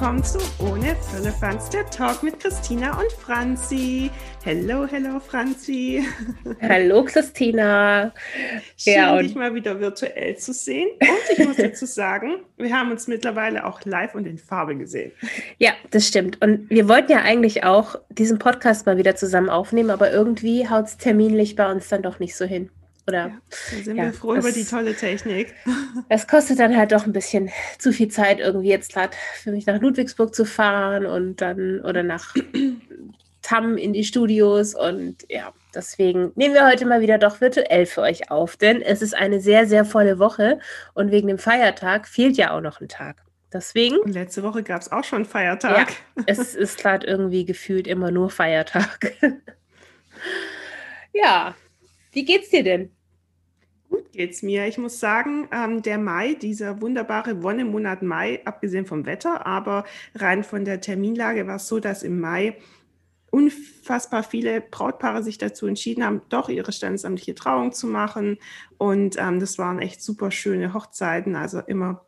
willkommen zu Ohne Firlefanz, der Talk mit Christina und Franzi. Hello, hello, Franzi. Hallo, Christina. Schön, ja, dich mal wieder virtuell zu sehen. Und ich muss dazu sagen, wir haben uns mittlerweile auch live und in Farbe gesehen. Ja, das stimmt. Und wir wollten ja eigentlich auch diesen Podcast mal wieder zusammen aufnehmen, aber irgendwie haut es terminlich bei uns dann doch nicht so hin. Oder, ja, da sind ja, wir froh das, über die tolle Technik. Das kostet dann halt doch ein bisschen zu viel Zeit, irgendwie jetzt gerade für mich nach Ludwigsburg zu fahren und dann oder nach Tam in die Studios. Und ja, deswegen nehmen wir heute mal wieder doch virtuell für euch auf, denn es ist eine sehr, sehr volle Woche und wegen dem Feiertag fehlt ja auch noch ein Tag. Deswegen. Und letzte Woche gab es auch schon Feiertag. Ja, es ist gerade irgendwie gefühlt immer nur Feiertag. ja, wie geht's dir denn? Gut geht's mir. Ich muss sagen, ähm, der Mai, dieser wunderbare Wonnemonat Mai, abgesehen vom Wetter, aber rein von der Terminlage war es so, dass im Mai unfassbar viele Brautpaare sich dazu entschieden haben, doch ihre standesamtliche Trauung zu machen. Und ähm, das waren echt super schöne Hochzeiten, also immer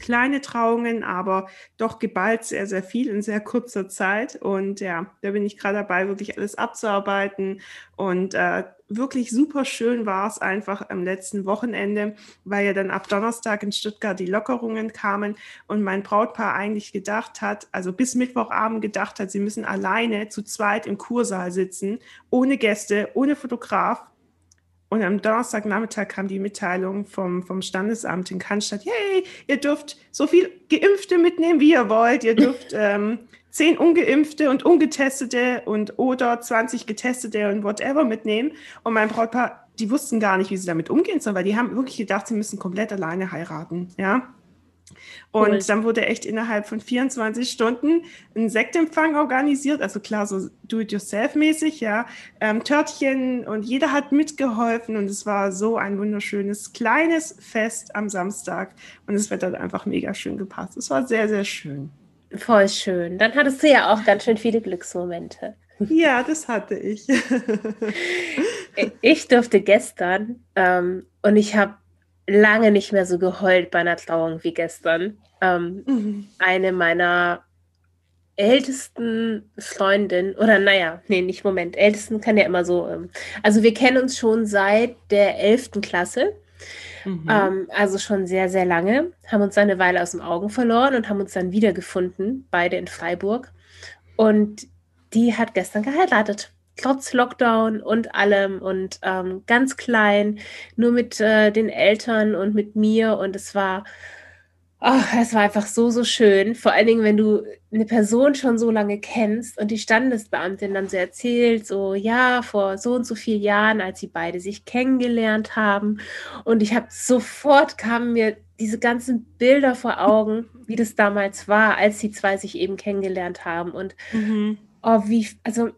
kleine Trauungen, aber doch geballt sehr, sehr viel in sehr kurzer Zeit. Und ja, da bin ich gerade dabei, wirklich alles abzuarbeiten. Und äh, wirklich super schön war es einfach am letzten Wochenende, weil ja dann ab Donnerstag in Stuttgart die Lockerungen kamen und mein Brautpaar eigentlich gedacht hat, also bis Mittwochabend gedacht hat, sie müssen alleine zu zweit im Kursaal sitzen, ohne Gäste, ohne Fotograf und am Donnerstagnachmittag kam die Mitteilung vom, vom Standesamt in Cannstatt, hey, ihr dürft so viel Geimpfte mitnehmen, wie ihr wollt. Ihr dürft ähm, zehn Ungeimpfte und Ungetestete und oder 20 Getestete und whatever mitnehmen. Und mein Brautpaar, die wussten gar nicht, wie sie damit umgehen sollen, weil die haben wirklich gedacht, sie müssen komplett alleine heiraten. Ja. Und cool. dann wurde echt innerhalb von 24 Stunden ein Sektempfang organisiert, also klar, so do-it-yourself-mäßig, ja, ähm, Törtchen und jeder hat mitgeholfen und es war so ein wunderschönes kleines Fest am Samstag und es wird dann einfach mega schön gepasst. Es war sehr, sehr schön. Voll schön. Dann hattest du ja auch ganz schön viele Glücksmomente. Ja, das hatte ich. ich durfte gestern ähm, und ich habe lange nicht mehr so geheult bei einer Trauung wie gestern. Ähm, mhm. Eine meiner ältesten Freundinnen, oder naja, nee, nicht Moment, ältesten kann ja immer so, ähm, also wir kennen uns schon seit der 11. Klasse, mhm. ähm, also schon sehr, sehr lange, haben uns eine Weile aus dem Augen verloren und haben uns dann wiedergefunden, beide in Freiburg. Und die hat gestern geheiratet trotz Lockdown und allem und ähm, ganz klein, nur mit äh, den Eltern und mit mir und es war, oh, es war einfach so, so schön. Vor allen Dingen, wenn du eine Person schon so lange kennst und die Standesbeamtin dann so erzählt, so ja, vor so und so vielen Jahren, als sie beide sich kennengelernt haben und ich habe sofort kamen mir diese ganzen Bilder vor Augen, wie das damals war, als die zwei sich eben kennengelernt haben und mhm. oh, wie, also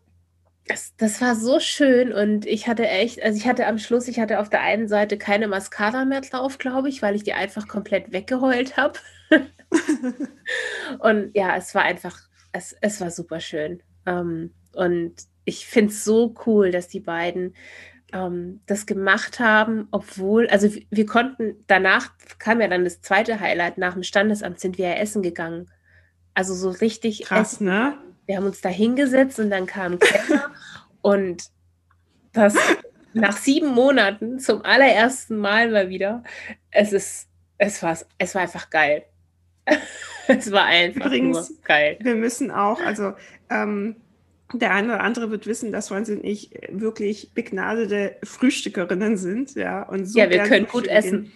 das, das war so schön und ich hatte echt, also ich hatte am Schluss, ich hatte auf der einen Seite keine Mascara mehr drauf, glaube ich, weil ich die einfach komplett weggeheult habe. und ja, es war einfach, es, es war super schön. Ähm, und ich finde es so cool, dass die beiden ähm, das gemacht haben, obwohl, also wir konnten, danach kam ja dann das zweite Highlight, nach dem Standesamt sind wir ja essen gegangen. Also so richtig. Krass, essen. ne? wir haben uns da hingesetzt und dann kam Kellner und das nach sieben Monaten zum allerersten Mal mal wieder. Es ist, es war, es war einfach geil. es war einfach Übrigens, nur geil. Wir müssen auch, also ähm, der eine oder andere wird wissen, dass Franzi und ich wirklich begnadete Frühstückerinnen sind, ja. Und so ja, wir können gut essen.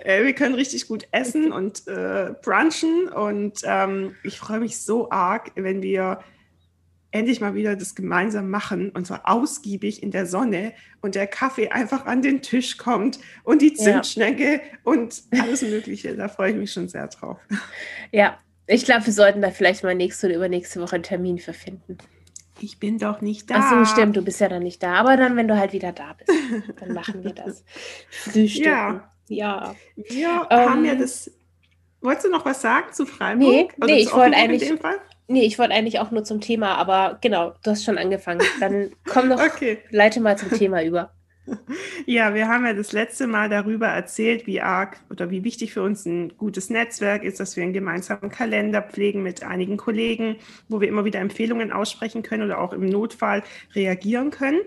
Äh, wir können richtig gut essen und äh, brunchen und ähm, ich freue mich so arg, wenn wir endlich mal wieder das gemeinsam machen und zwar ausgiebig in der Sonne und der Kaffee einfach an den Tisch kommt und die Zimtschnecke ja. und alles Mögliche. Da freue ich mich schon sehr drauf. Ja, ich glaube, wir sollten da vielleicht mal nächste oder übernächste Woche einen Termin für finden. Ich bin doch nicht da. Ach so, stimmt, du bist ja dann nicht da. Aber dann, wenn du halt wieder da bist, dann machen wir das. Frühstücken. Ja. Ja. Wir ähm, haben ja das. Wolltest du noch was sagen zu Freiburg? Nee, nee ich wollte eigentlich. Nee, ich wollte eigentlich auch nur zum Thema, aber genau, du hast schon angefangen. Dann komm noch, okay. leite mal zum Thema über. Ja, wir haben ja das letzte Mal darüber erzählt, wie arg oder wie wichtig für uns ein gutes Netzwerk ist, dass wir einen gemeinsamen Kalender pflegen mit einigen Kollegen, wo wir immer wieder Empfehlungen aussprechen können oder auch im Notfall reagieren können.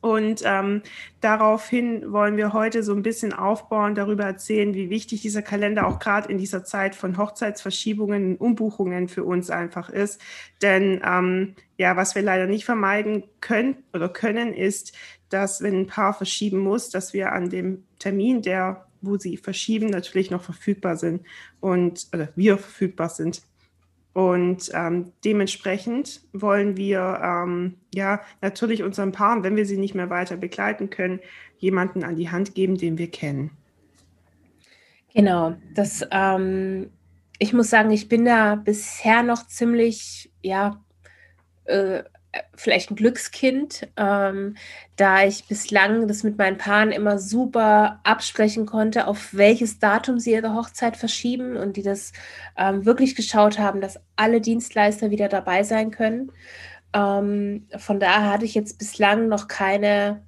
Und ähm, daraufhin wollen wir heute so ein bisschen aufbauen, darüber erzählen, wie wichtig dieser Kalender auch gerade in dieser Zeit von Hochzeitsverschiebungen und Umbuchungen für uns einfach ist. Denn ähm, ja, was wir leider nicht vermeiden können oder können, ist, dass wenn ein Paar verschieben muss, dass wir an dem Termin, der, wo sie verschieben, natürlich noch verfügbar sind und oder wir verfügbar sind. Und ähm, dementsprechend wollen wir ähm, ja natürlich unseren Paaren, wenn wir sie nicht mehr weiter begleiten können, jemanden an die Hand geben, den wir kennen. Genau, das, ähm, ich muss sagen, ich bin da bisher noch ziemlich, ja, äh, vielleicht ein Glückskind, ähm, da ich bislang das mit meinen Paaren immer super absprechen konnte, auf welches Datum sie ihre Hochzeit verschieben und die das ähm, wirklich geschaut haben, dass alle Dienstleister wieder dabei sein können. Ähm, von daher hatte ich jetzt bislang noch keine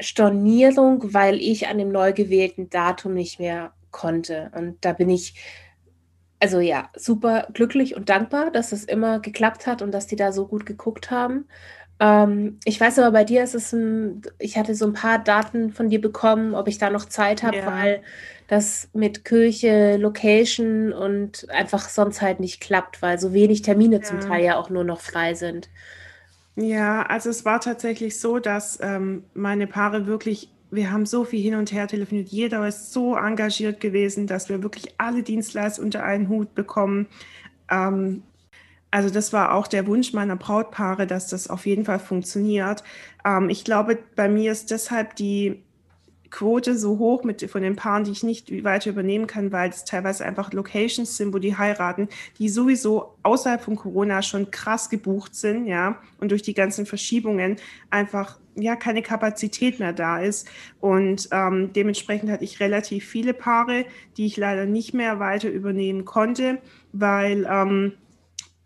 Stornierung, weil ich an dem neu gewählten Datum nicht mehr konnte. Und da bin ich also ja, super glücklich und dankbar, dass es immer geklappt hat und dass die da so gut geguckt haben. Ähm, ich weiß aber, bei dir ist es ein, ich hatte so ein paar Daten von dir bekommen, ob ich da noch Zeit habe, ja. weil das mit Kirche, Location und einfach sonst halt nicht klappt, weil so wenig Termine ja. zum Teil ja auch nur noch frei sind. Ja, also es war tatsächlich so, dass ähm, meine Paare wirklich wir haben so viel hin und her telefoniert. Jeder ist so engagiert gewesen, dass wir wirklich alle Dienstleister unter einen Hut bekommen. Ähm, also das war auch der Wunsch meiner Brautpaare, dass das auf jeden Fall funktioniert. Ähm, ich glaube, bei mir ist deshalb die Quote so hoch mit, von den Paaren, die ich nicht weiter übernehmen kann, weil es teilweise einfach Locations sind, wo die heiraten, die sowieso außerhalb von Corona schon krass gebucht sind, ja, und durch die ganzen Verschiebungen einfach ja keine Kapazität mehr da ist. Und ähm, dementsprechend hatte ich relativ viele Paare, die ich leider nicht mehr weiter übernehmen konnte, weil ähm,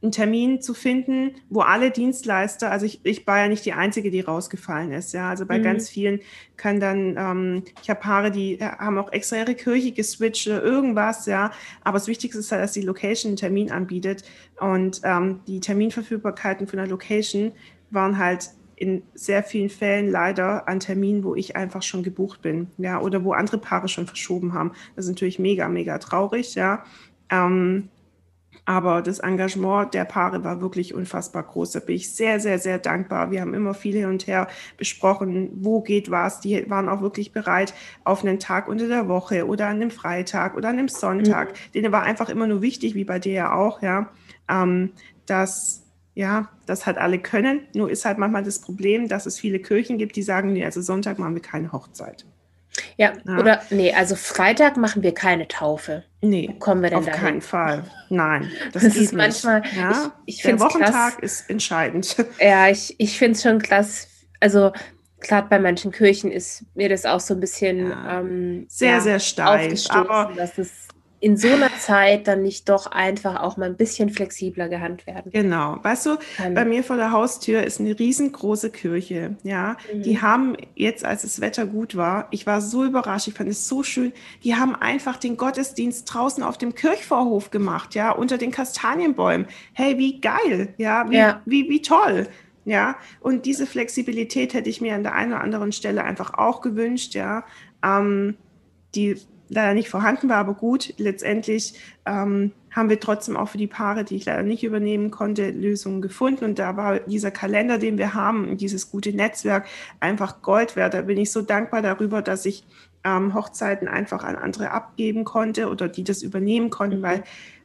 einen Termin zu finden, wo alle Dienstleister, also ich, ich war ja nicht die Einzige, die rausgefallen ist, ja, also bei mhm. ganz vielen kann dann, ähm, ich habe Paare, die haben auch extra ihre Kirche geswitcht oder irgendwas, ja, aber das Wichtigste ist halt, dass die Location einen Termin anbietet und ähm, die Terminverfügbarkeiten von der Location waren halt in sehr vielen Fällen leider an Terminen, wo ich einfach schon gebucht bin, ja, oder wo andere Paare schon verschoben haben. Das ist natürlich mega, mega traurig, ja. Ähm, aber das Engagement der Paare war wirklich unfassbar groß. Da bin ich sehr, sehr, sehr dankbar. Wir haben immer viel hin und her besprochen, wo geht was. Die waren auch wirklich bereit, auf einen Tag unter der Woche oder an einem Freitag oder an einem Sonntag. Mhm. Denen war einfach immer nur wichtig, wie bei dir ja auch, ja, ähm, dass ja, das halt alle können. Nur ist halt manchmal das Problem, dass es viele Kirchen gibt, die sagen, nee, also Sonntag machen wir keine Hochzeit. Ja, ja, oder nee, also Freitag machen wir keine Taufe. Nee, Wo kommen wir denn auf dahin? keinen Fall. Nein, das, das ist manchmal. Ja, ich, ich Der Wochentag krass. ist entscheidend. Ja, ich, ich finde es schon krass. Also gerade bei manchen Kirchen ist mir das auch so ein bisschen ja, ähm, sehr, ja, sehr steif. Aber dass es in so einer Zeit dann nicht doch einfach auch mal ein bisschen flexibler gehandelt werden. Genau. Weißt du, kann. bei mir vor der Haustür ist eine riesengroße Kirche. Ja, mhm. die haben jetzt, als das Wetter gut war, ich war so überrascht, ich fand es so schön, die haben einfach den Gottesdienst draußen auf dem Kirchvorhof gemacht, ja, unter den Kastanienbäumen. Hey, wie geil, ja, wie, ja. wie, wie toll. Ja, und diese Flexibilität hätte ich mir an der einen oder anderen Stelle einfach auch gewünscht, ja. Ähm, die leider nicht vorhanden war, aber gut, letztendlich ähm, haben wir trotzdem auch für die Paare, die ich leider nicht übernehmen konnte, Lösungen gefunden. Und da war dieser Kalender, den wir haben, dieses gute Netzwerk einfach Gold wert. Da bin ich so dankbar darüber, dass ich ähm, Hochzeiten einfach an andere abgeben konnte oder die das übernehmen konnten, weil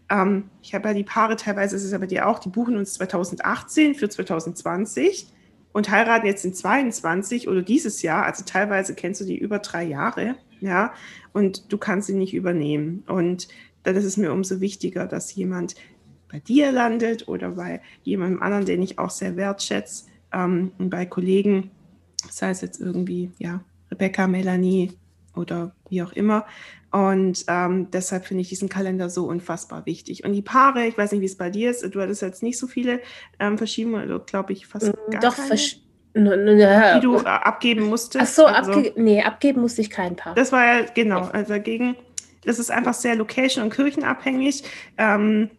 ähm, ich habe ja die Paare teilweise, ist aber die auch, die buchen uns 2018 für 2020 und heiraten jetzt in 22 oder dieses Jahr. Also teilweise kennst du die über drei Jahre ja, und du kannst sie nicht übernehmen. Und dann ist es mir umso wichtiger, dass jemand bei dir landet oder bei jemandem anderen, den ich auch sehr wertschätze, ähm, und bei Kollegen, sei es jetzt irgendwie, ja, Rebecca, Melanie oder wie auch immer. Und ähm, deshalb finde ich diesen Kalender so unfassbar wichtig. Und die Paare, ich weiß nicht, wie es bei dir ist, du hattest jetzt nicht so viele ähm, Verschiebungen, also glaube ich fast mm, gar Doch, keine. Die du äh, abgeben musstest. Ach so, also, abge nee, abgeben musste ich kein Paar. Das war ja, genau, also dagegen, das ist einfach sehr location- und kirchenabhängig. Ähm,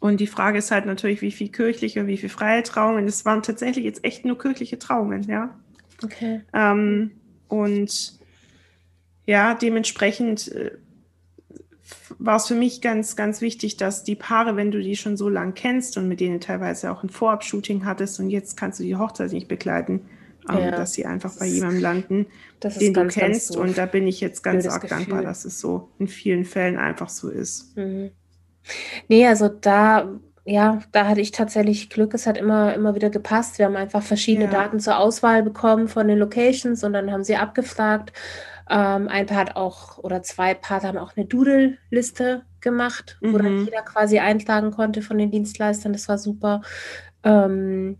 und die Frage ist halt natürlich, wie viel kirchliche und wie viel freie Trauungen. Es waren tatsächlich jetzt echt nur kirchliche Trauungen, ja. Okay. Ähm, und ja, dementsprechend äh, war es für mich ganz, ganz wichtig, dass die Paare, wenn du die schon so lang kennst und mit denen teilweise auch ein Vorab-Shooting hattest und jetzt kannst du die Hochzeit nicht begleiten, ähm, ja, dass sie einfach bei jemandem landen, den ganz, du kennst. und da bin ich jetzt ganz arg Gefühl. dankbar, dass es so in vielen Fällen einfach so ist. Mhm. Nee, also da ja, da hatte ich tatsächlich Glück. Es hat immer, immer wieder gepasst. Wir haben einfach verschiedene ja. Daten zur Auswahl bekommen von den Locations und dann haben sie abgefragt. Ähm, ein Paar hat auch, oder zwei Paar haben auch eine Doodle-Liste gemacht, mhm. wo dann mhm. jeder quasi eintragen konnte von den Dienstleistern. Das war super. Ähm,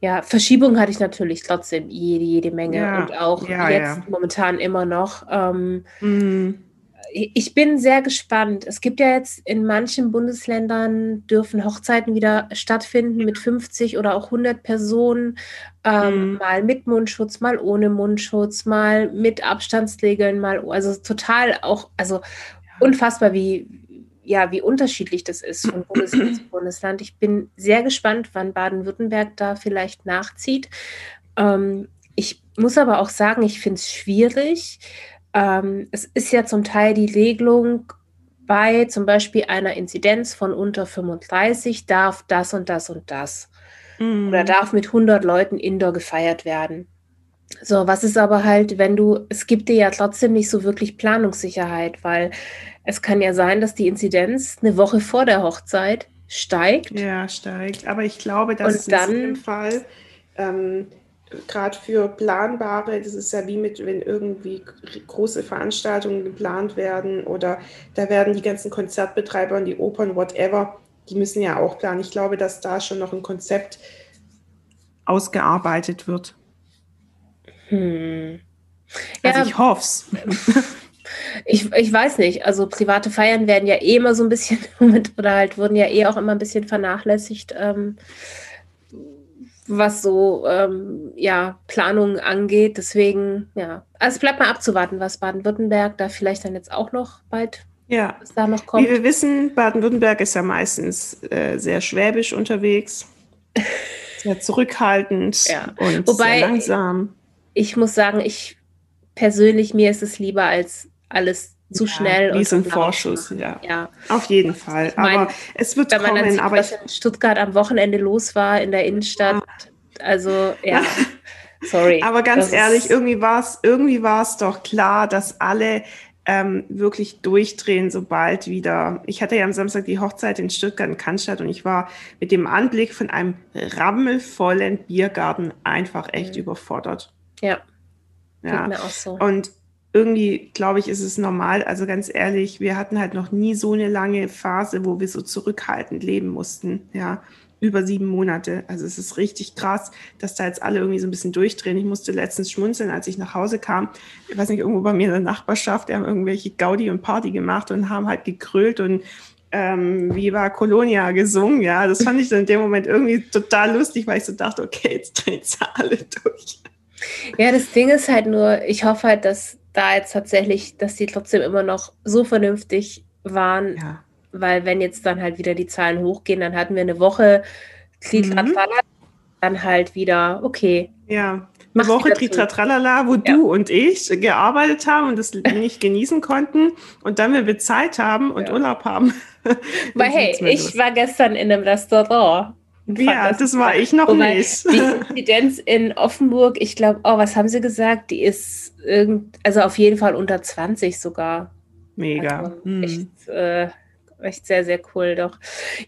ja, Verschiebung hatte ich natürlich trotzdem jede, jede Menge ja. und auch ja, jetzt ja. momentan immer noch. Ähm, mhm ich bin sehr gespannt. Es gibt ja jetzt in manchen Bundesländern dürfen Hochzeiten wieder stattfinden mit 50 oder auch 100 Personen, ähm, mhm. mal mit Mundschutz, mal ohne Mundschutz, mal mit Abstandsregeln, mal also total auch also unfassbar wie ja wie unterschiedlich das ist von Bundesland zu Bundesland. Ich bin sehr gespannt, wann Baden-Württemberg da vielleicht nachzieht. Ähm, ich muss aber auch sagen, ich finde es schwierig ähm, es ist ja zum Teil die Regelung, bei zum Beispiel einer Inzidenz von unter 35 darf das und das und das. Mhm. Oder darf mit 100 Leuten indoor gefeiert werden. So, was ist aber halt, wenn du, es gibt dir ja trotzdem nicht so wirklich Planungssicherheit, weil es kann ja sein, dass die Inzidenz eine Woche vor der Hochzeit steigt. Ja, steigt. Aber ich glaube, dass und dann, in dem Fall ähm, gerade für planbare, das ist ja wie mit, wenn irgendwie große Veranstaltungen geplant werden oder da werden die ganzen Konzertbetreiber und die Opern, whatever, die müssen ja auch planen. Ich glaube, dass da schon noch ein Konzept ausgearbeitet wird. Hm. Also ja, ich hoffe es. Ich, ich weiß nicht. Also private Feiern werden ja eh immer so ein bisschen oder halt wurden ja eh auch immer ein bisschen vernachlässigt. Ähm, was so ähm, ja, Planungen angeht. Deswegen, ja, also es bleibt mal abzuwarten, was Baden-Württemberg da vielleicht dann jetzt auch noch bald ja. da noch kommt. Wie wir wissen, Baden-Württemberg ist ja meistens äh, sehr schwäbisch unterwegs, sehr zurückhaltend ja. und Wobei, sehr langsam. Ich muss sagen, ich persönlich, mir ist es lieber als alles zu ja, schnell. Wie so ein Vorschuss, ja. ja. Auf jeden Fall. Ich mein, aber es wird wenn kommen. Man sieht, aber was in Stuttgart am Wochenende los war in der Innenstadt. Ja. Also, ja. Sorry. aber ganz ehrlich, irgendwie war es irgendwie doch klar, dass alle ähm, wirklich durchdrehen, sobald wieder. Ich hatte ja am Samstag die Hochzeit in Stuttgart in Cannstatt und ich war mit dem Anblick von einem rammelvollen Biergarten einfach echt mhm. überfordert. Ja. Ja. So. Und irgendwie, glaube ich, ist es normal. Also ganz ehrlich, wir hatten halt noch nie so eine lange Phase, wo wir so zurückhaltend leben mussten. Ja, über sieben Monate. Also es ist richtig krass, dass da jetzt alle irgendwie so ein bisschen durchdrehen. Ich musste letztens schmunzeln, als ich nach Hause kam. Ich weiß nicht, irgendwo bei mir in der Nachbarschaft, die haben irgendwelche Gaudi und Party gemacht und haben halt gekrölt und ähm, Viva Colonia gesungen. Ja, das fand ich dann in dem Moment irgendwie total lustig, weil ich so dachte, okay, jetzt drehen sie alle durch. Ja, das Ding ist halt nur, ich hoffe halt, dass da jetzt tatsächlich, dass die trotzdem immer noch so vernünftig waren, ja. weil wenn jetzt dann halt wieder die Zahlen hochgehen, dann hatten wir eine Woche Tritratrala, mhm. dann halt wieder, okay. Ja, eine Woche Tritratralala, wo ja. du und ich gearbeitet haben und das nicht genießen konnten und dann, wenn wir Zeit haben und ja. Urlaub haben. Weil hey, ich war gestern in einem Restaurant ja, das, das war ich noch Wobei nicht. Die Inzidenz in Offenburg, ich glaube, oh, was haben Sie gesagt? Die ist irgend, also auf jeden Fall unter 20 sogar. Mega. Also hm. echt, äh, echt sehr, sehr cool, doch.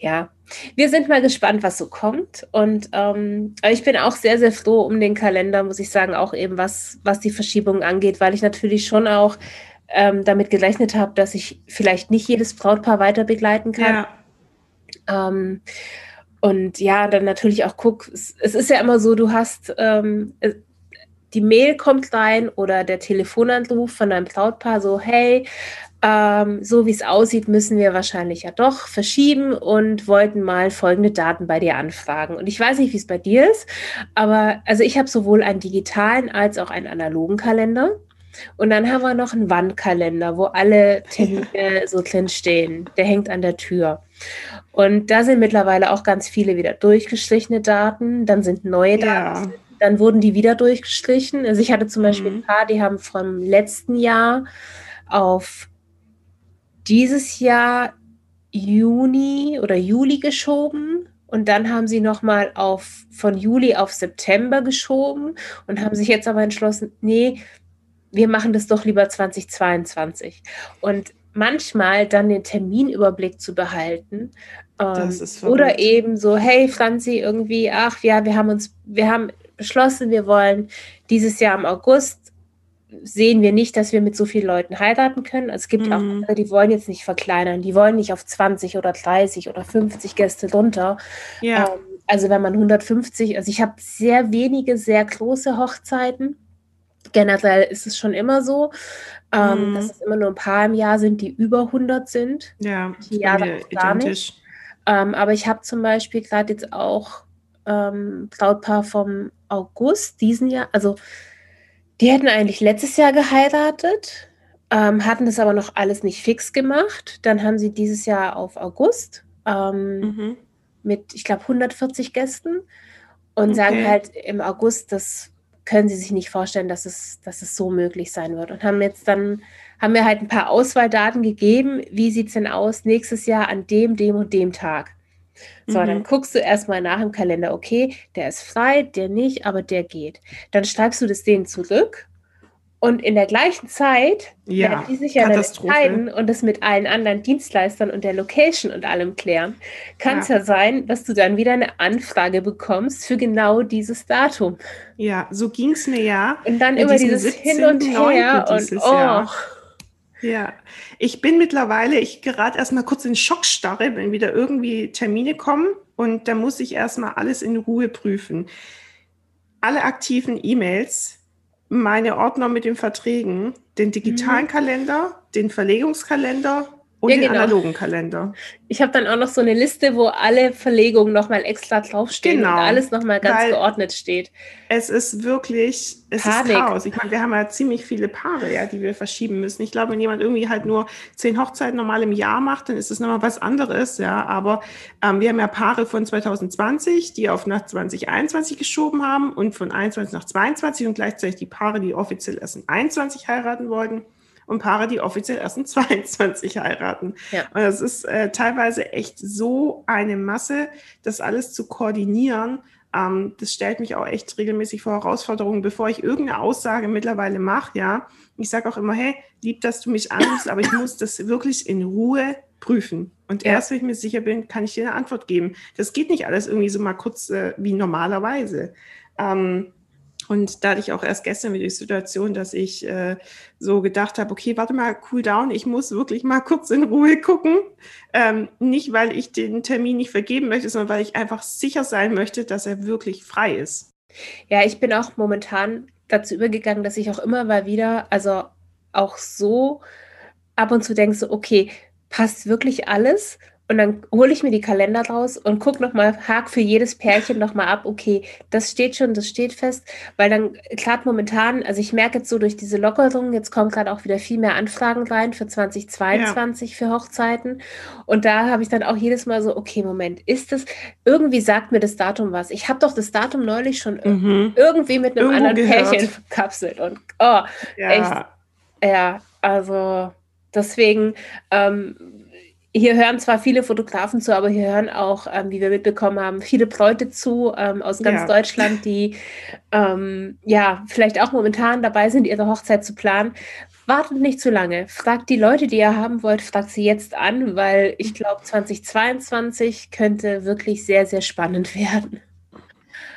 Ja, wir sind mal gespannt, was so kommt. Und ähm, ich bin auch sehr, sehr froh um den Kalender, muss ich sagen, auch eben was, was die Verschiebung angeht, weil ich natürlich schon auch ähm, damit gerechnet habe, dass ich vielleicht nicht jedes Brautpaar weiter begleiten kann. Ja. Ähm, und ja, dann natürlich auch guck, es, es ist ja immer so, du hast ähm, äh, die Mail kommt rein oder der Telefonanruf von deinem Brautpaar so, hey, ähm, so wie es aussieht, müssen wir wahrscheinlich ja doch verschieben und wollten mal folgende Daten bei dir anfragen. Und ich weiß nicht, wie es bei dir ist, aber also ich habe sowohl einen digitalen als auch einen analogen Kalender. Und dann haben wir noch einen Wandkalender, wo alle Termine so drin stehen. Der hängt an der Tür. Und da sind mittlerweile auch ganz viele wieder durchgestrichene Daten. Dann sind neue Daten. Ja. Dann wurden die wieder durchgestrichen. Also ich hatte zum Beispiel mhm. ein paar, die haben vom letzten Jahr auf dieses Jahr Juni oder Juli geschoben und dann haben sie nochmal auf von Juli auf September geschoben und haben sich jetzt aber entschlossen, nee, wir machen das doch lieber 2022. Und manchmal dann den Terminüberblick zu behalten. Ähm, oder eben so, hey Franzi, irgendwie, ach ja, wir haben uns, wir haben beschlossen, wir wollen dieses Jahr im August sehen wir nicht, dass wir mit so vielen Leuten heiraten können. Also es gibt mhm. auch andere, die wollen jetzt nicht verkleinern, die wollen nicht auf 20 oder 30 oder 50 Gäste runter. Ja. Ähm, also wenn man 150, also ich habe sehr wenige sehr große Hochzeiten generell ist es schon immer so, ähm, mhm. dass es immer nur ein paar im Jahr sind, die über 100 sind. Ja, die Jahre gar identisch. nicht. Ähm, aber ich habe zum Beispiel gerade jetzt auch ähm, Brautpaar vom August diesen Jahr, also die hätten eigentlich letztes Jahr geheiratet, ähm, hatten das aber noch alles nicht fix gemacht. Dann haben sie dieses Jahr auf August ähm, mhm. mit, ich glaube, 140 Gästen und okay. sagen halt im August, das können sie sich nicht vorstellen, dass es, dass es so möglich sein wird. Und haben jetzt dann, haben wir halt ein paar Auswahldaten gegeben. Wie sieht es denn aus nächstes Jahr an dem, dem und dem Tag? So, mhm. dann guckst du erstmal nach im Kalender, okay, der ist frei, der nicht, aber der geht. Dann schreibst du das denen zurück und in der gleichen Zeit ja, werden die sich ja dann entscheiden und das mit allen anderen Dienstleistern und der Location und allem klären. Kann es ja. ja. sein, dass du dann wieder eine Anfrage bekommst für genau dieses Datum. Ja, so ging es mir ja. Und dann immer dieses 17, Hin und Her und oh. Jahr. Ja, ich bin mittlerweile, ich gerate erstmal kurz in Schockstarre, wenn wieder irgendwie Termine kommen und da muss ich erstmal alles in Ruhe prüfen. Alle aktiven E-Mails meine Ordner mit den Verträgen, den digitalen mhm. Kalender, den Verlegungskalender und ja, den genau. analogen Kalender. Ich habe dann auch noch so eine Liste, wo alle Verlegungen nochmal extra draufstehen genau, und alles nochmal ganz geordnet steht. Es ist wirklich, es Panik. ist Chaos. Ich meine, wir haben ja ziemlich viele Paare, ja, die wir verschieben müssen. Ich glaube, wenn jemand irgendwie halt nur zehn Hochzeiten normal im Jahr macht, dann ist es nochmal was anderes, ja. Aber ähm, wir haben ja Paare von 2020, die auf nach 2021 geschoben haben und von 21 nach 22 und gleichzeitig die Paare, die offiziell erst in 21 heiraten wollten und Paare, die offiziell erst in 22 heiraten. Ja. Und das ist äh, teilweise echt so eine Masse, das alles zu koordinieren. Ähm, das stellt mich auch echt regelmäßig vor Herausforderungen, bevor ich irgendeine Aussage mittlerweile mache. Ja, ich sage auch immer, hey, lieb, dass du mich anrufst, aber ich muss das wirklich in Ruhe prüfen. Und ja. erst, wenn ich mir sicher bin, kann ich dir eine Antwort geben. Das geht nicht alles irgendwie so mal kurz äh, wie normalerweise. Ähm, und da hatte ich auch erst gestern wieder die Situation, dass ich äh, so gedacht habe, okay, warte mal, cool down, ich muss wirklich mal kurz in Ruhe gucken. Ähm, nicht, weil ich den Termin nicht vergeben möchte, sondern weil ich einfach sicher sein möchte, dass er wirklich frei ist. Ja, ich bin auch momentan dazu übergegangen, dass ich auch immer mal wieder, also auch so ab und zu denke, so, okay, passt wirklich alles? Und dann hole ich mir die Kalender raus und gucke nochmal, hak für jedes Pärchen nochmal ab, okay, das steht schon, das steht fest. Weil dann, gerade momentan, also ich merke jetzt so durch diese Lockerung, jetzt kommen gerade auch wieder viel mehr Anfragen rein für 2022 ja. für Hochzeiten. Und da habe ich dann auch jedes Mal so, okay, Moment, ist das, irgendwie sagt mir das Datum was. Ich habe doch das Datum neulich schon mhm. irgendwie mit einem Irgendwo anderen gehört. Pärchen verkapselt. Und oh, ja. echt, ja, also deswegen, ähm, hier hören zwar viele Fotografen zu, aber hier hören auch, ähm, wie wir mitbekommen haben, viele Bräute zu ähm, aus ganz ja. Deutschland, die ähm, ja vielleicht auch momentan dabei sind, ihre Hochzeit zu planen. Wartet nicht zu lange. Fragt die Leute, die ihr haben wollt, fragt sie jetzt an, weil ich glaube, 2022 könnte wirklich sehr, sehr spannend werden.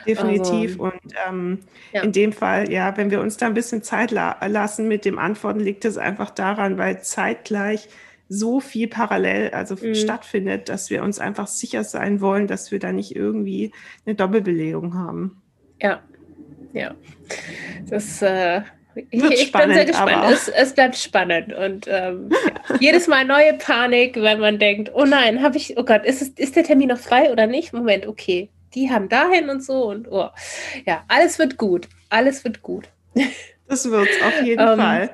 Definitiv. Also, und ähm, ja. in dem Fall, ja, wenn wir uns da ein bisschen Zeit la lassen mit dem Antworten, liegt es einfach daran, weil zeitgleich so viel parallel also mhm. stattfindet, dass wir uns einfach sicher sein wollen, dass wir da nicht irgendwie eine Doppelbelegung haben. Ja, ja. Das, äh, Wird ich spannend, bin sehr gespannt. Es, es, bleibt spannend und ähm, ja. jedes Mal neue Panik, wenn man denkt, oh nein, habe ich, oh Gott, ist, es, ist der Termin noch frei oder nicht? Moment, okay, die haben dahin und so und oh. ja, alles wird gut, alles wird gut. Das wird auf jeden ähm, Fall.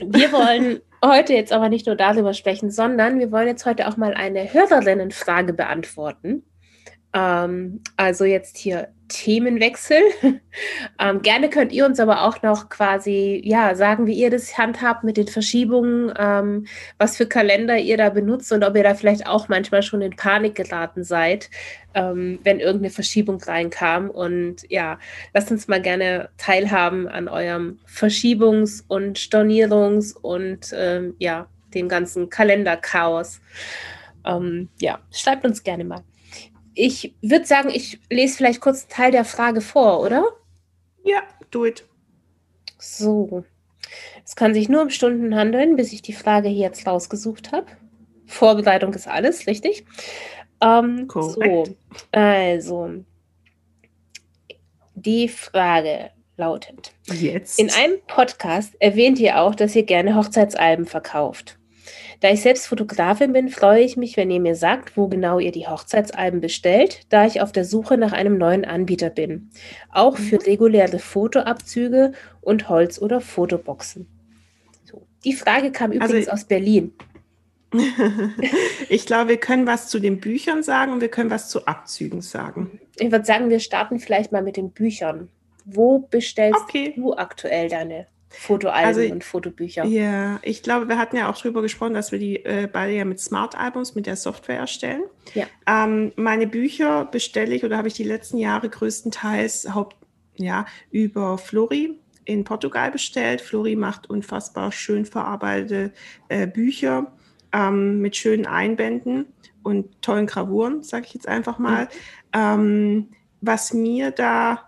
Wir wollen heute jetzt aber nicht nur darüber sprechen, sondern wir wollen jetzt heute auch mal eine Hörerinnenfrage beantworten. Ähm, also jetzt hier Themenwechsel. ähm, gerne könnt ihr uns aber auch noch quasi ja sagen, wie ihr das handhabt mit den Verschiebungen, ähm, was für Kalender ihr da benutzt und ob ihr da vielleicht auch manchmal schon in Panik geraten seid, ähm, wenn irgendeine Verschiebung reinkam. Und ja, lasst uns mal gerne teilhaben an eurem Verschiebungs- und Stornierungs- und ähm, ja, dem ganzen Kalenderchaos. Ähm, ja, schreibt uns gerne mal. Ich würde sagen, ich lese vielleicht kurz einen Teil der Frage vor, oder? Ja, do it. So. Es kann sich nur um Stunden handeln, bis ich die Frage hier jetzt rausgesucht habe. Vorbereitung ist alles, richtig? Ähm, so, also. Die Frage lautet: Jetzt. In einem Podcast erwähnt ihr auch, dass ihr gerne Hochzeitsalben verkauft. Da ich selbst Fotografin bin, freue ich mich, wenn ihr mir sagt, wo genau ihr die Hochzeitsalben bestellt, da ich auf der Suche nach einem neuen Anbieter bin. Auch für mhm. reguläre Fotoabzüge und Holz- oder Fotoboxen. So. Die Frage kam also übrigens also, aus Berlin. ich glaube, wir können was zu den Büchern sagen und wir können was zu Abzügen sagen. Ich würde sagen, wir starten vielleicht mal mit den Büchern. Wo bestellst okay. du aktuell deine Fotoalben also, und Fotobücher. Ja, ich glaube, wir hatten ja auch darüber gesprochen, dass wir die äh, beide ja mit Smart Albums, mit der Software erstellen. Ja. Ähm, meine Bücher bestelle ich oder habe ich die letzten Jahre größtenteils haupt, ja, über Flori in Portugal bestellt. Flori macht unfassbar schön verarbeitete äh, Bücher ähm, mit schönen Einbänden und tollen Gravuren, sage ich jetzt einfach mal. Mhm. Ähm, was mir da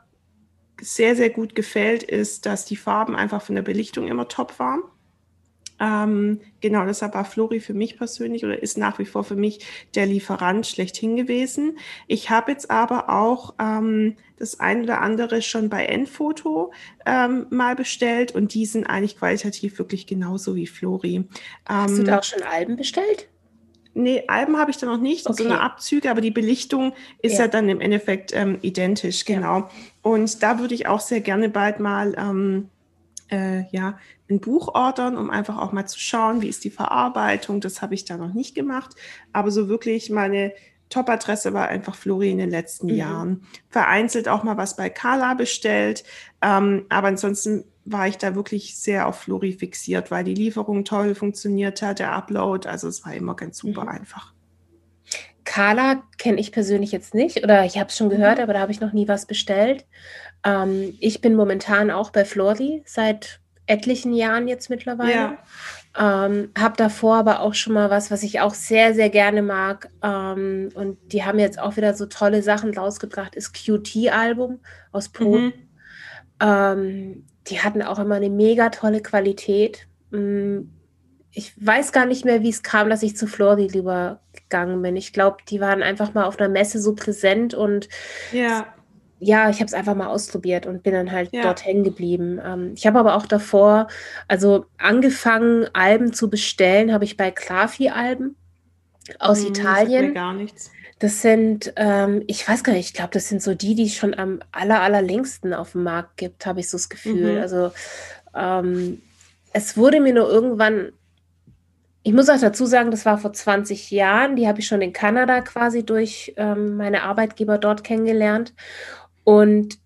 sehr, sehr gut gefällt, ist, dass die Farben einfach von der Belichtung immer top waren. Ähm, genau, deshalb war Flori für mich persönlich oder ist nach wie vor für mich der Lieferant schlechthin gewesen. Ich habe jetzt aber auch ähm, das ein oder andere schon bei Enfoto ähm, mal bestellt und die sind eigentlich qualitativ wirklich genauso wie Flori. Hast du da ähm, auch schon Alben bestellt? Nee, Alben habe ich da noch nicht, okay. so eine Abzüge, aber die Belichtung ist ja, ja dann im Endeffekt ähm, identisch, genau. Ja. Und da würde ich auch sehr gerne bald mal ähm, äh, ja, ein Buch ordern, um einfach auch mal zu schauen, wie ist die Verarbeitung. Das habe ich da noch nicht gemacht. Aber so wirklich meine Top-Adresse war einfach Flori in den letzten mhm. Jahren. Vereinzelt auch mal was bei Carla bestellt. Ähm, aber ansonsten war ich da wirklich sehr auf Flori fixiert, weil die Lieferung toll funktioniert hat, der Upload, also es war immer ganz super mhm. einfach. Carla kenne ich persönlich jetzt nicht oder ich habe es schon gehört, mhm. aber da habe ich noch nie was bestellt. Ähm, ich bin momentan auch bei Flori seit etlichen Jahren jetzt mittlerweile. Ja. Ähm, habe davor aber auch schon mal was, was ich auch sehr, sehr gerne mag. Ähm, und die haben jetzt auch wieder so tolle Sachen rausgebracht, ist QT-Album aus Polen. Mhm. Ähm, die hatten auch immer eine mega tolle Qualität. Mm, ich weiß gar nicht mehr, wie es kam, dass ich zu Flori lieber gegangen bin. Ich glaube, die waren einfach mal auf einer Messe so präsent und ja, ja ich habe es einfach mal ausprobiert und bin dann halt ja. dort hängen geblieben. Ähm, ich habe aber auch davor, also angefangen, Alben zu bestellen, habe ich bei Klafi-Alben aus hm, Italien. Das gar nichts. Das sind, ähm, ich weiß gar nicht, ich glaube, das sind so die, die es schon am aller, allerlängsten auf dem Markt gibt, habe ich so das Gefühl. Mhm. Also ähm, es wurde mir nur irgendwann, ich muss auch dazu sagen, das war vor 20 Jahren, die habe ich schon in Kanada quasi durch ähm, meine Arbeitgeber dort kennengelernt. Und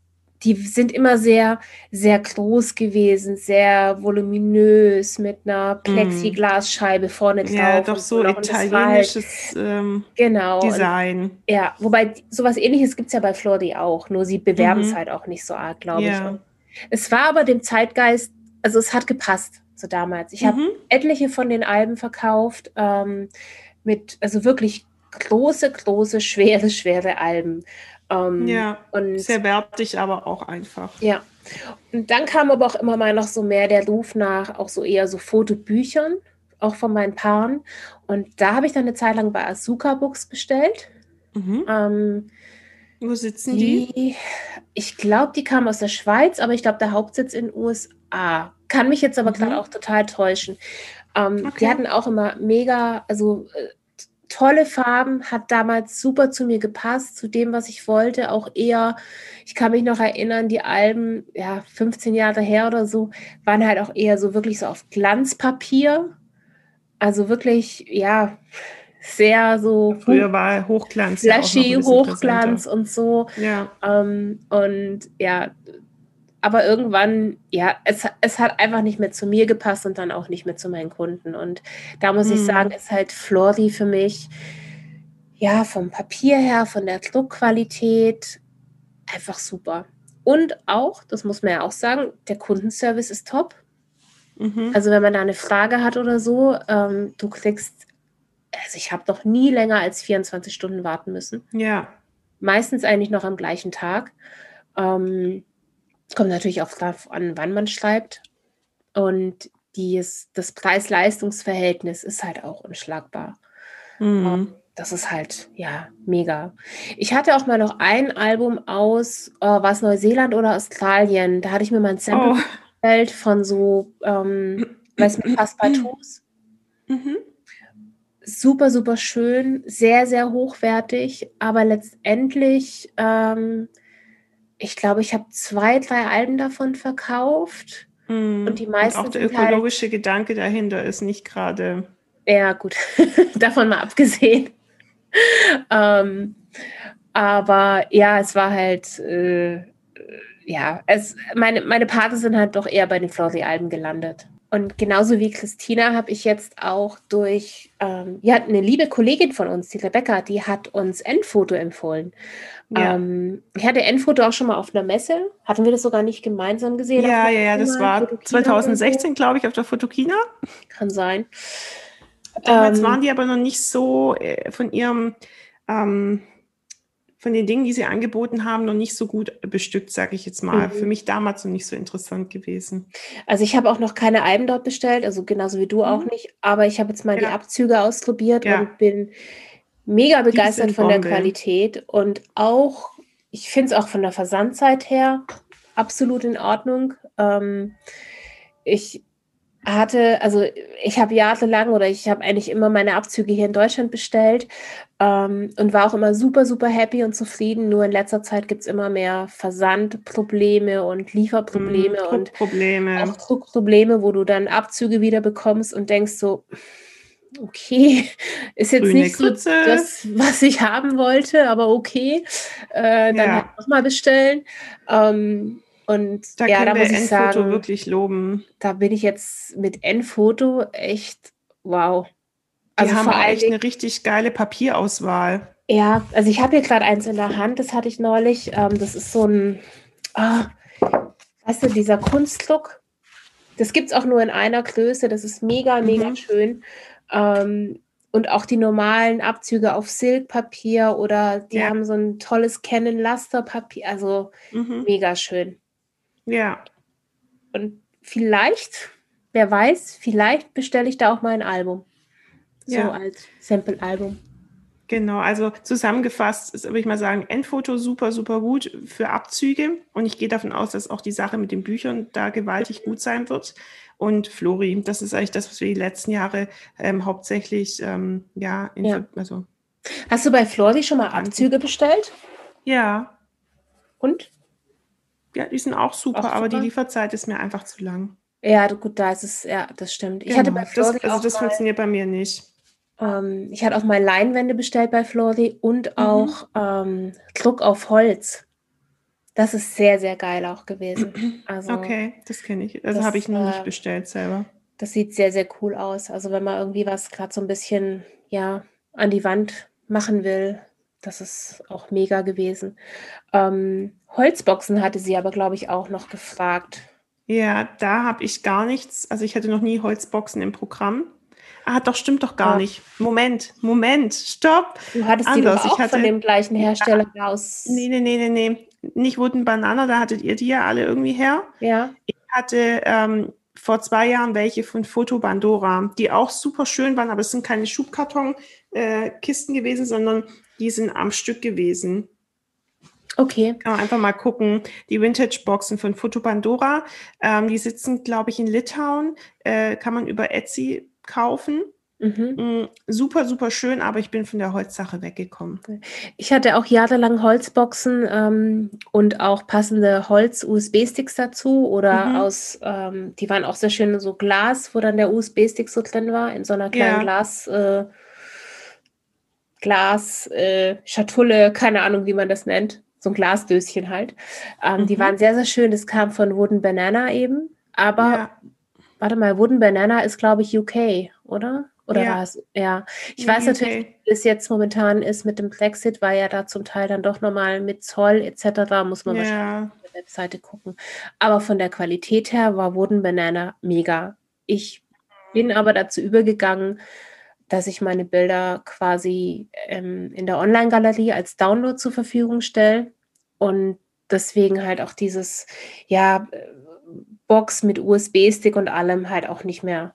die sind immer sehr, sehr groß gewesen, sehr voluminös mit einer mhm. Plexiglasscheibe vorne drauf. Ja, doch so, so italienisches halt, ähm, genau, Design. Und, ja, wobei sowas ähnliches gibt es ja bei Flori auch, nur sie bewerben es mhm. halt auch nicht so arg, glaube ja. ich. Und es war aber dem Zeitgeist, also es hat gepasst, so damals. Ich mhm. habe etliche von den Alben verkauft, ähm, mit, also wirklich große, große, schwere, schwere Alben. Ähm, ja, und sehr wertig, aber auch einfach. Ja. Und dann kam aber auch immer mal noch so mehr der Ruf nach auch so eher so Fotobüchern, auch von meinen Paaren. Und da habe ich dann eine Zeit lang bei Asuka Books bestellt. Mhm. Ähm, Wo sitzen die? die? Ich glaube, die kamen aus der Schweiz, aber ich glaube, der Hauptsitz in den USA. Ah, kann mich jetzt aber mhm. gerade auch total täuschen. Ähm, okay. Die hatten auch immer mega, also äh, tolle Farben, hat damals super zu mir gepasst, zu dem, was ich wollte. Auch eher, ich kann mich noch erinnern, die Alben, ja, 15 Jahre her oder so, waren halt auch eher so wirklich so auf Glanzpapier. Also wirklich, ja, sehr so. Früher war Hochglanz. Flashy, ja Hochglanz und so. Ja. Ähm, und ja, aber irgendwann, ja, es, es hat einfach nicht mehr zu mir gepasst und dann auch nicht mehr zu meinen Kunden. Und da muss hm. ich sagen, ist halt Flori für mich, ja, vom Papier her, von der Druckqualität einfach super. Und auch, das muss man ja auch sagen, der Kundenservice ist top. Mhm. Also wenn man da eine Frage hat oder so, ähm, du kriegst, also ich habe doch nie länger als 24 Stunden warten müssen. Ja. Meistens eigentlich noch am gleichen Tag. Ähm, Kommt natürlich auch darauf an, wann man schreibt. Und dies, das Preis-Leistungs-Verhältnis ist halt auch unschlagbar. Mhm. Das ist halt, ja, mega. Ich hatte auch mal noch ein Album aus, oh, was Neuseeland oder Australien. Da hatte ich mir mal ein Sample oh. von so, ähm, weiß mit Passepartouts. Mhm. Super, super schön, sehr, sehr hochwertig, aber letztendlich ähm, ich glaube, ich habe zwei, drei Alben davon verkauft. Mm. Und die meisten. Und auch der halt ökologische halt, Gedanke dahinter ist nicht gerade. Ja, gut, davon mal abgesehen. ähm, aber ja, es war halt, äh, ja, es, meine, meine Partner sind halt doch eher bei den Flori-Alben gelandet. Und genauso wie Christina habe ich jetzt auch durch, ähm, ja, eine liebe Kollegin von uns, die Rebecca, die hat uns Endfoto empfohlen. Ja. Ähm, ich hatte Endfoto auch schon mal auf einer Messe. Hatten wir das sogar nicht gemeinsam gesehen? Ja, ja, ja, das war Fotokina 2016, glaube ich, auf der Fotokina. Kann sein. Damals ähm, waren die aber noch nicht so äh, von ihrem ähm, von den Dingen, die sie angeboten haben, noch nicht so gut bestückt, sage ich jetzt mal. Mhm. Für mich damals noch nicht so interessant gewesen. Also ich habe auch noch keine Alben dort bestellt, also genauso wie du mhm. auch nicht. Aber ich habe jetzt mal ja. die Abzüge ausprobiert ja. und bin mega begeistert von der Qualität und auch, ich finde es auch von der Versandzeit her absolut in Ordnung. Ähm, ich hatte, also ich habe jahrelang oder ich habe eigentlich immer meine Abzüge hier in Deutschland bestellt ähm, und war auch immer super, super happy und zufrieden. Nur in letzter Zeit gibt es immer mehr Versandprobleme und Lieferprobleme mm, und auch Druckprobleme, wo du dann Abzüge wieder bekommst und denkst so, okay, ist jetzt Grüne nicht so das, was ich haben wollte, aber okay, äh, dann ja. halt nochmal bestellen. Ähm, und da ja, da muss ich sagen, wirklich loben. Da bin ich jetzt mit N-Foto echt wow. Also Die haben eigentlich eine richtig geile Papierauswahl. Ja, also ich habe hier gerade eins in der Hand, das hatte ich neulich. Ähm, das ist so ein, oh, weißt du, dieser Kunstdruck. Das gibt es auch nur in einer Größe. Das ist mega, mega mhm. schön. Ähm, und auch die normalen Abzüge auf Silkpapier oder die ja. haben so ein tolles Canon Lasterpapier. Also mhm. mega schön. Ja. Und vielleicht, wer weiß, vielleicht bestelle ich da auch mal ein Album. So ja. als Sample-Album. Genau, also zusammengefasst ist, würde ich mal sagen, Endfoto super, super gut für Abzüge. Und ich gehe davon aus, dass auch die Sache mit den Büchern da gewaltig gut sein wird. Und Flori, das ist eigentlich das, was wir die letzten Jahre ähm, hauptsächlich, ähm, ja, ja. also. Hast du bei Flori schon mal Abzüge bestellt? Ja. Und? Ja, die sind auch super, auch super, aber die Lieferzeit ist mir einfach zu lang. Ja, gut, da ist es, ja, das stimmt. Ich genau, hatte bei Flori das, also das mal, funktioniert bei mir nicht. Ähm, ich hatte auch mal Leinwände bestellt bei Flori und mhm. auch ähm, Druck auf Holz. Das ist sehr, sehr geil auch gewesen. Also, okay, das kenne ich. Also habe ich noch nicht äh, bestellt selber. Das sieht sehr, sehr cool aus. Also wenn man irgendwie was gerade so ein bisschen, ja, an die Wand machen will, das ist auch mega gewesen. Ähm, Holzboxen hatte sie aber, glaube ich, auch noch gefragt. Ja, da habe ich gar nichts. Also ich hatte noch nie Holzboxen im Programm. Ah, doch, stimmt doch gar ah. nicht. Moment, Moment, stopp. Du hattest Anders. die doch auch hatte, von dem gleichen Hersteller ja, aus. Nee, nee, nee, nee, nee. Nicht Wooden Banana, da hattet ihr die ja alle irgendwie her. Ja. Ich hatte ähm, vor zwei Jahren welche von Foto Bandora, die auch super schön waren, aber es sind keine Schubkarton-Kisten äh, gewesen, sondern die sind am Stück gewesen. Okay. Kann man einfach mal gucken. Die Vintage-Boxen von Foto Pandora, ähm, die sitzen, glaube ich, in Litauen. Äh, kann man über Etsy kaufen. Mhm. Mm, super, super schön, aber ich bin von der Holzsache weggekommen. Ich hatte auch jahrelang Holzboxen ähm, und auch passende Holz-USB-Sticks dazu oder mhm. aus, ähm, die waren auch sehr schön, so Glas, wo dann der USB-Stick so drin war, in so einer kleinen ja. Glas. Äh, Glas, äh, Schatulle, keine Ahnung, wie man das nennt. So ein Glasdöschen halt. Ähm, mhm. Die waren sehr, sehr schön. Das kam von Wooden Banana eben. Aber, ja. warte mal, Wooden Banana ist, glaube ich, UK, oder? Oder ja. war es? Ja. Ich weiß okay. natürlich, wie es jetzt momentan ist mit dem Brexit, weil ja da zum Teil dann doch nochmal mit Zoll etc. muss man ja. wahrscheinlich auf der Webseite gucken. Aber von der Qualität her war Wooden Banana mega. Ich bin aber dazu übergegangen, dass ich meine Bilder quasi ähm, in der Online-Galerie als Download zur Verfügung stelle und deswegen halt auch dieses, ja, Box mit USB-Stick und allem halt auch nicht mehr,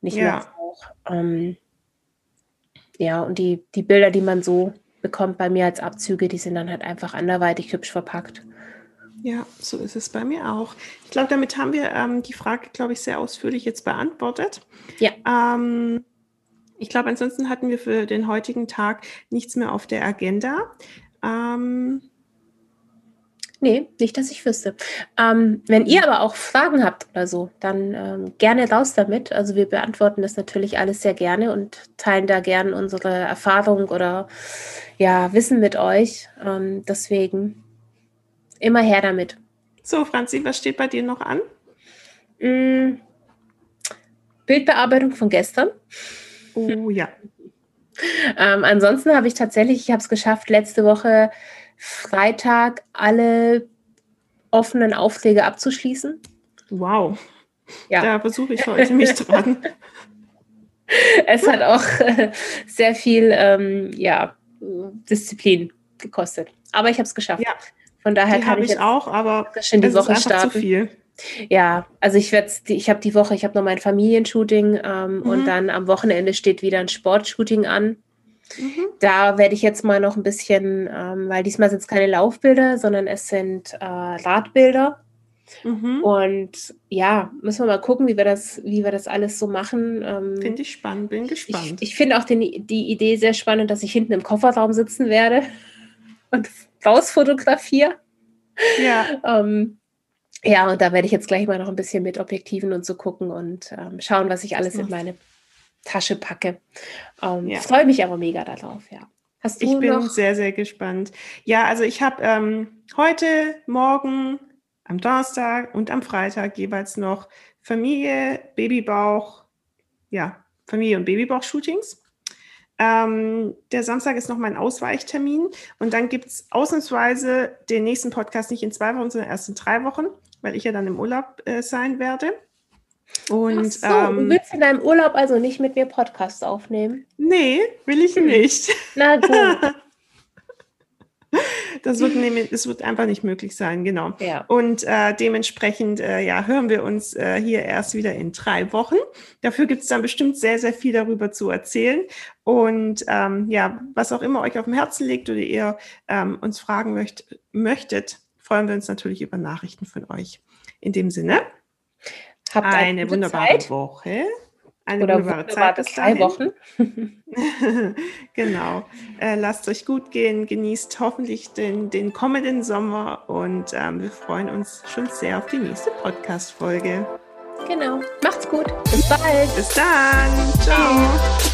nicht ja. mehr auch. Ähm, ja, und die, die Bilder, die man so bekommt bei mir als Abzüge, die sind dann halt einfach anderweitig hübsch verpackt. Ja, so ist es bei mir auch. Ich glaube, damit haben wir ähm, die Frage, glaube ich, sehr ausführlich jetzt beantwortet. Ja. Ähm, ich glaube, ansonsten hatten wir für den heutigen Tag nichts mehr auf der Agenda. Ähm, Nee, nicht, dass ich wüsste. Ähm, wenn ihr aber auch Fragen habt oder so, dann ähm, gerne raus damit. Also wir beantworten das natürlich alles sehr gerne und teilen da gerne unsere Erfahrung oder ja, Wissen mit euch. Ähm, deswegen immer her damit. So, Franzi, was steht bei dir noch an? Mm, Bildbearbeitung von gestern. Oh ja. ähm, ansonsten habe ich tatsächlich, ich habe es geschafft, letzte Woche Freitag alle offenen Aufträge abzuschließen. Wow. Ja. Da versuche ich heute mich dran. es hat auch äh, sehr viel ähm, ja, Disziplin gekostet. Aber ich habe es geschafft. Ja. Von daher die kann ich, ich auch, aber schon die Woche starten. Zu viel. Ja, also ich werde, ich habe die Woche, ich habe noch mein Familienshooting ähm, mhm. und dann am Wochenende steht wieder ein Sportshooting an. Mhm. Da werde ich jetzt mal noch ein bisschen, ähm, weil diesmal sind es keine Laufbilder, sondern es sind äh, Radbilder. Mhm. Und ja, müssen wir mal gucken, wie wir das, wie wir das alles so machen. Ähm, finde ich spannend, bin gespannt. Ich, ich finde auch den, die Idee sehr spannend, dass ich hinten im Kofferraum sitzen werde und rausfotografiere. Ja. ähm, ja, und da werde ich jetzt gleich mal noch ein bisschen mit Objektiven und so gucken und ähm, schauen, was ich alles in meine Tasche packe. Ähm, ja. Freue mich aber mega darauf, ja. Hast du ich bin noch? sehr, sehr gespannt. Ja, also ich habe ähm, heute, morgen, am Donnerstag und am Freitag jeweils noch Familie, Babybauch, ja, Familie- und Babybauch-Shootings. Ähm, der Samstag ist noch mein Ausweichtermin und dann gibt es ausnahmsweise den nächsten Podcast nicht in zwei Wochen, sondern erst in drei Wochen weil ich ja dann im Urlaub äh, sein werde. Und, so, ähm, du willst in deinem Urlaub also nicht mit mir Podcasts aufnehmen? Nee, will ich hm. nicht. Na gut. Das wird, nämlich, das wird einfach nicht möglich sein, genau. Ja. Und äh, dementsprechend äh, ja, hören wir uns äh, hier erst wieder in drei Wochen. Dafür gibt es dann bestimmt sehr, sehr viel darüber zu erzählen. Und ähm, ja, was auch immer euch auf dem Herzen liegt oder ihr ähm, uns fragen möcht möchtet, freuen wir uns natürlich über Nachrichten von euch. In dem Sinne, habt eine, eine wunderbare Zeit. Woche. Eine Oder wunderbare Zeit bis drei Wochen. genau. Äh, lasst euch gut gehen, genießt hoffentlich den, den kommenden Sommer und ähm, wir freuen uns schon sehr auf die nächste Podcast-Folge. Genau. Macht's gut. Bis bald. Bis dann. Ciao.